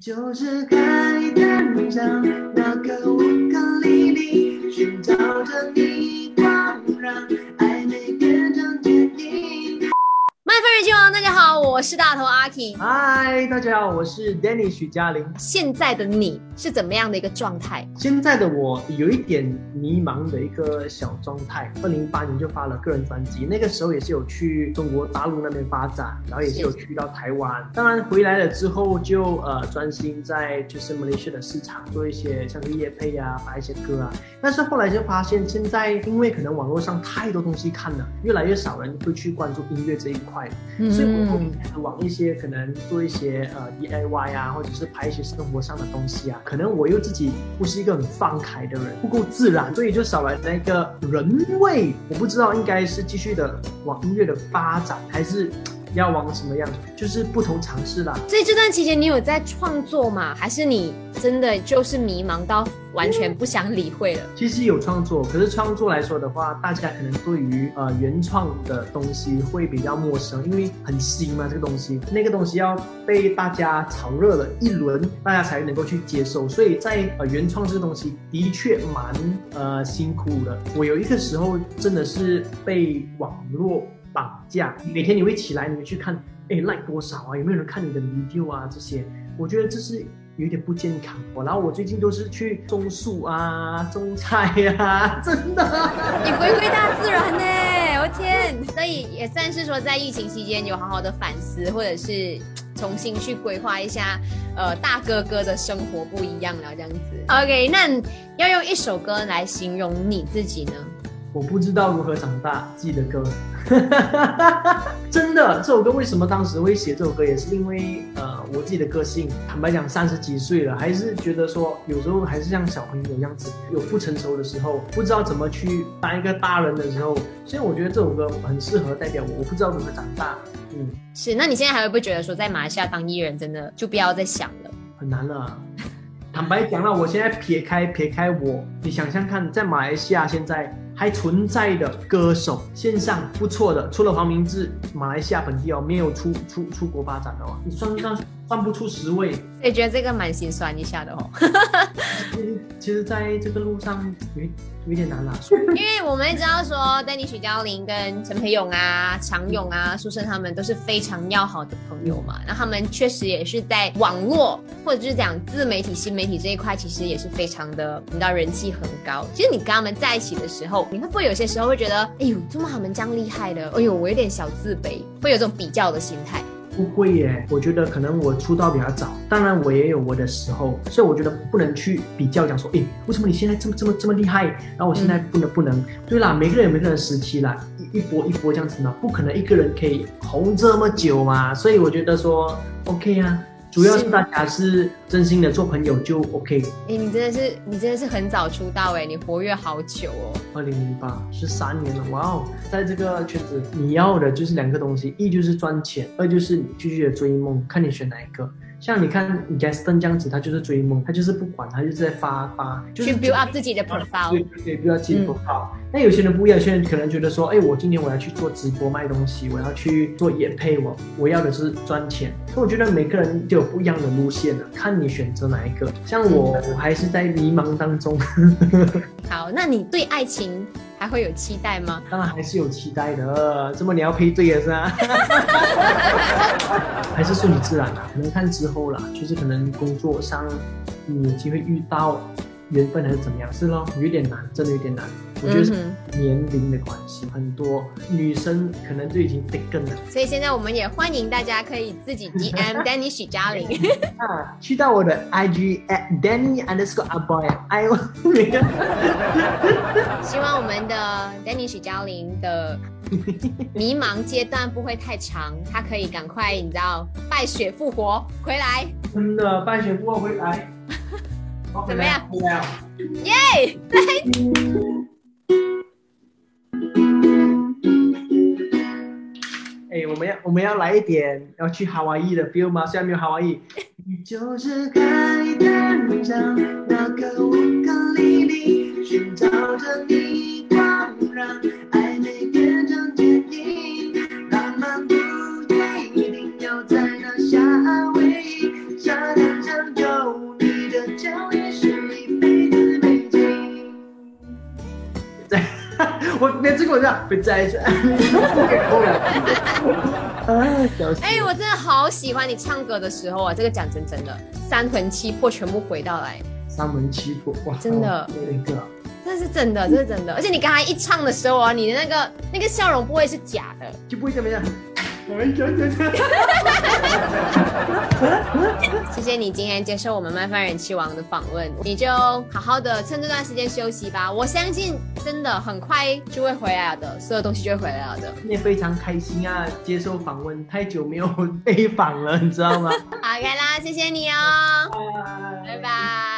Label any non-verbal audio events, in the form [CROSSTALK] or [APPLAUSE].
就是海滩上那个乌克丽丽，寻找着你，光让暧大家好，我是大头阿 K。嗨，大家好，我是 Danny 许嘉玲。现在的你是怎么样的一个状态？现在的我有一点迷茫的一个小状态。二零一八年就发了个人专辑，那个时候也是有去中国大陆那边发展，然后也是有去到台湾。当然回来了之后就呃专心在就是 Malaysia 的市场做一些像是夜配啊，发一些歌啊。但是后来就发现，现在因为可能网络上太多东西看了，越来越少人会去关注音乐这一块。所以我会开始往一些可能做一些呃 DIY 啊，或者是拍一些生活上的东西啊。可能我又自己不是一个很放开的人，不够自然，所以就少了那个人味。我不知道应该是继续的往音乐的发展，还是要往什么样，就是不同尝试啦。所以这段期间你有在创作吗？还是你真的就是迷茫到完全不想理会了？其实有创作，可是创作来说的话，大家可能对于呃原创的东西会比较陌生，因为很新嘛，这个东西，那个东西要被大家炒热了一轮，大家才能够去接受。所以在呃原创这个东西的确蛮呃辛苦的。我有一个时候真的是被网络绑架，每天你会起来，你会去看，哎，like 多少啊？有没有人看你的 video 啊？这些，我觉得这是。有点不健康，我然后我最近都是去种树啊，[LAUGHS] 种菜呀，[LAUGHS] 真的。你回归大自然呢，我天！所以也算是说，在疫情期间有好好的反思，或者是重新去规划一下，呃，大哥哥的生活不一样了，这样子。OK，那要用一首歌来形容你自己呢？我不知道如何长大，记得歌。[LAUGHS] 真的，这首歌为什么当时会写这首歌，也是因为呃我自己的个性。坦白讲，三十几岁了，还是觉得说有时候还是像小朋友样子，有不成熟的时候，不知道怎么去当一个大人的时候。所以我觉得这首歌很适合代表我。我不知道怎么长大。嗯，是。那你现在还会不会觉得说，在马来西亚当艺人真的就不要再想了？很难了。[LAUGHS] 坦白讲了，我现在撇开撇开我，你想想看，在马来西亚现在。还存在的歌手，线上不错的，除了黄明志，马来西亚本地哦，没有出出出国发展的哦，你算算算不出十位。以觉得这个蛮心酸一下的哦。其实，在这个路上有有点难啦，因为我们知道说，Danny 许嘉玲跟陈培勇啊、常勇啊、苏生他们都是非常要好的朋友嘛。那他们确实也是在网络或者是讲自媒体、新媒体这一块，其实也是非常的，你知道人气很高。其实你跟他们在一起的时候，你会不会有些时候会觉得，哎呦，怎么他们这样厉害的？哎呦，我有点小自卑，会有这种比较的心态。不会耶，我觉得可能我出道比较早，当然我也有我的时候，所以我觉得不能去比较，讲说，哎，为什么你现在这么这么这么厉害，然后我现在不能不能？对啦，每个人有每个人的时期啦，一一波一波这样子嘛，不可能一个人可以红这么久嘛，所以我觉得说，OK 啊。主要是大家是真心的做朋友就 OK。哎，你真的是你真的是很早出道哎，你活跃好久哦。二零零八是三年了，哇哦，在这个圈子你要的就是两个东西，一就是赚钱，二就是你继续的追梦，看你选哪一个。像你看，你 Gaston 这样子，他就是追梦，他就是不管，他就是在发发，就是 build up 自己的 profile，对对，build up 自己的 profile。那有些人不一样，有些人可能觉得说，哎，我今天我要去做直播卖东西，我要去做演配，我我要的是赚钱。那我觉得每个人都有不一样的路线的，看你选择哪一个。像我，我还是在迷茫当中。[LAUGHS] 好，那你对爱情？还会有期待吗？当然还是有期待的，这么你要配对也是啊，[LAUGHS] 还是顺其自然啦，可能看之后啦，就是可能工作上你有机会遇到。缘分还是怎么样？是咯，有点难，真的有点难。我觉得是年龄的关系，很多女生可能就已经得更了。所以现在我们也欢迎大家可以自己 DM [LAUGHS] Danny 许嘉玲啊，去到我的 IG at Danny underscore [LAUGHS] a boy。哎呦，希望我们的 Danny 许嘉玲的 [LAUGHS] 迷茫阶段不会太长，她可以赶快你知道败血复活回来。真的败血复活回来。怎么样？耶！哎，们要我们要来一点要去夏威夷的 feel 吗？虽然没有夏威夷。[LAUGHS] 你就是海滩上那个乌克丽丽，寻找着你，连这个我这样会再一次，不给扣了。[LAUGHS] 啊，小心。哎、我真的好喜欢你唱歌的时候啊！这个讲真真的，三魂七魄全部回到来，三魂七魄，哇，真的个。这是真的，这是真的。而且你刚才一唱的时候啊，你的那个那个笑容不会是假的。就不会怎么样。[LAUGHS] 谢谢你今天接受我们麦饭人气王的访问，你就好好的趁这段时间休息吧。我相信真的很快就会回来的，所有东西就会回来了的。也非常开心啊，接受访问，太久没有被访了，你知道吗？[LAUGHS] OK 啦，谢谢你哦，拜拜拜。